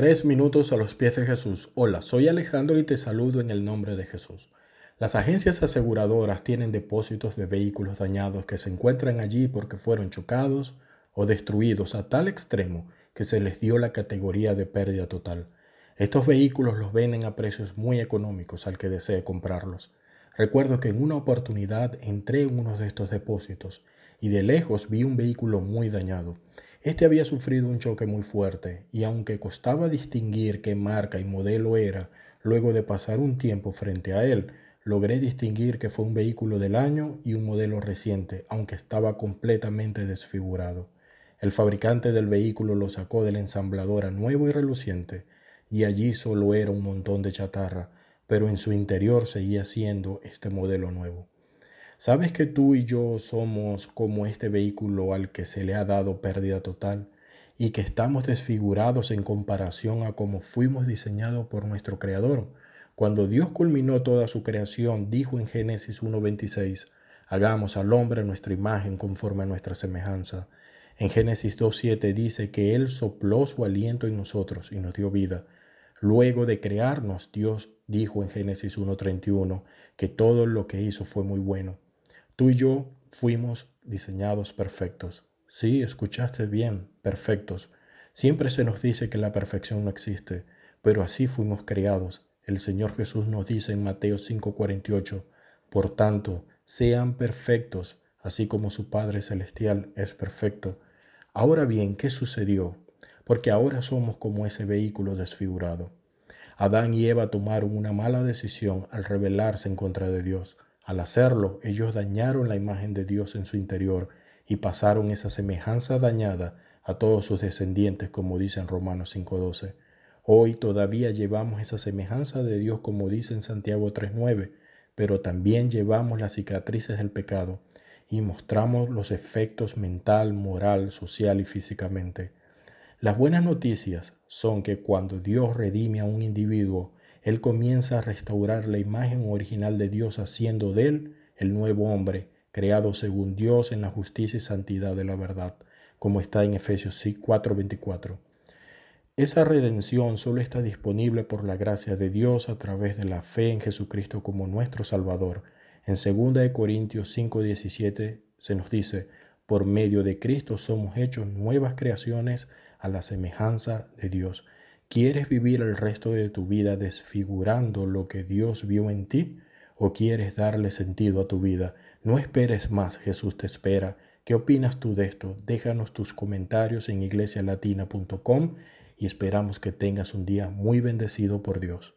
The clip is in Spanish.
Tres minutos a los pies de Jesús. Hola, soy Alejandro y te saludo en el nombre de Jesús. Las agencias aseguradoras tienen depósitos de vehículos dañados que se encuentran allí porque fueron chocados o destruidos a tal extremo que se les dio la categoría de pérdida total. Estos vehículos los venden a precios muy económicos al que desee comprarlos. Recuerdo que en una oportunidad entré en uno de estos depósitos y de lejos vi un vehículo muy dañado. Este había sufrido un choque muy fuerte y aunque costaba distinguir qué marca y modelo era, luego de pasar un tiempo frente a él, logré distinguir que fue un vehículo del año y un modelo reciente, aunque estaba completamente desfigurado. El fabricante del vehículo lo sacó de la ensambladora nuevo y reluciente, y allí solo era un montón de chatarra, pero en su interior seguía siendo este modelo nuevo. ¿Sabes que tú y yo somos como este vehículo al que se le ha dado pérdida total y que estamos desfigurados en comparación a cómo fuimos diseñados por nuestro Creador? Cuando Dios culminó toda su creación, dijo en Génesis 1.26, hagamos al hombre nuestra imagen conforme a nuestra semejanza. En Génesis 2.7 dice que Él sopló su aliento en nosotros y nos dio vida. Luego de crearnos, Dios dijo en Génesis 1.31 que todo lo que hizo fue muy bueno. Tú y yo fuimos diseñados perfectos. Sí, escuchaste bien, perfectos. Siempre se nos dice que la perfección no existe, pero así fuimos creados. El Señor Jesús nos dice en Mateo 5:48, por tanto, sean perfectos, así como su Padre Celestial es perfecto. Ahora bien, ¿qué sucedió? Porque ahora somos como ese vehículo desfigurado. Adán y Eva tomaron una mala decisión al rebelarse en contra de Dios. Al hacerlo, ellos dañaron la imagen de Dios en su interior y pasaron esa semejanza dañada a todos sus descendientes, como dice en Romanos 5.12. Hoy todavía llevamos esa semejanza de Dios, como dice en Santiago 3.9, pero también llevamos las cicatrices del pecado y mostramos los efectos mental, moral, social y físicamente. Las buenas noticias son que cuando Dios redime a un individuo, él comienza a restaurar la imagen original de Dios haciendo de él el nuevo hombre, creado según Dios en la justicia y santidad de la verdad, como está en Efesios 4:24. Esa redención solo está disponible por la gracia de Dios a través de la fe en Jesucristo como nuestro Salvador. En 2 Corintios 5:17 se nos dice, por medio de Cristo somos hechos nuevas creaciones a la semejanza de Dios ¿Quieres vivir el resto de tu vida desfigurando lo que Dios vio en ti? ¿O quieres darle sentido a tu vida? No esperes más, Jesús te espera. ¿Qué opinas tú de esto? Déjanos tus comentarios en iglesialatina.com y esperamos que tengas un día muy bendecido por Dios.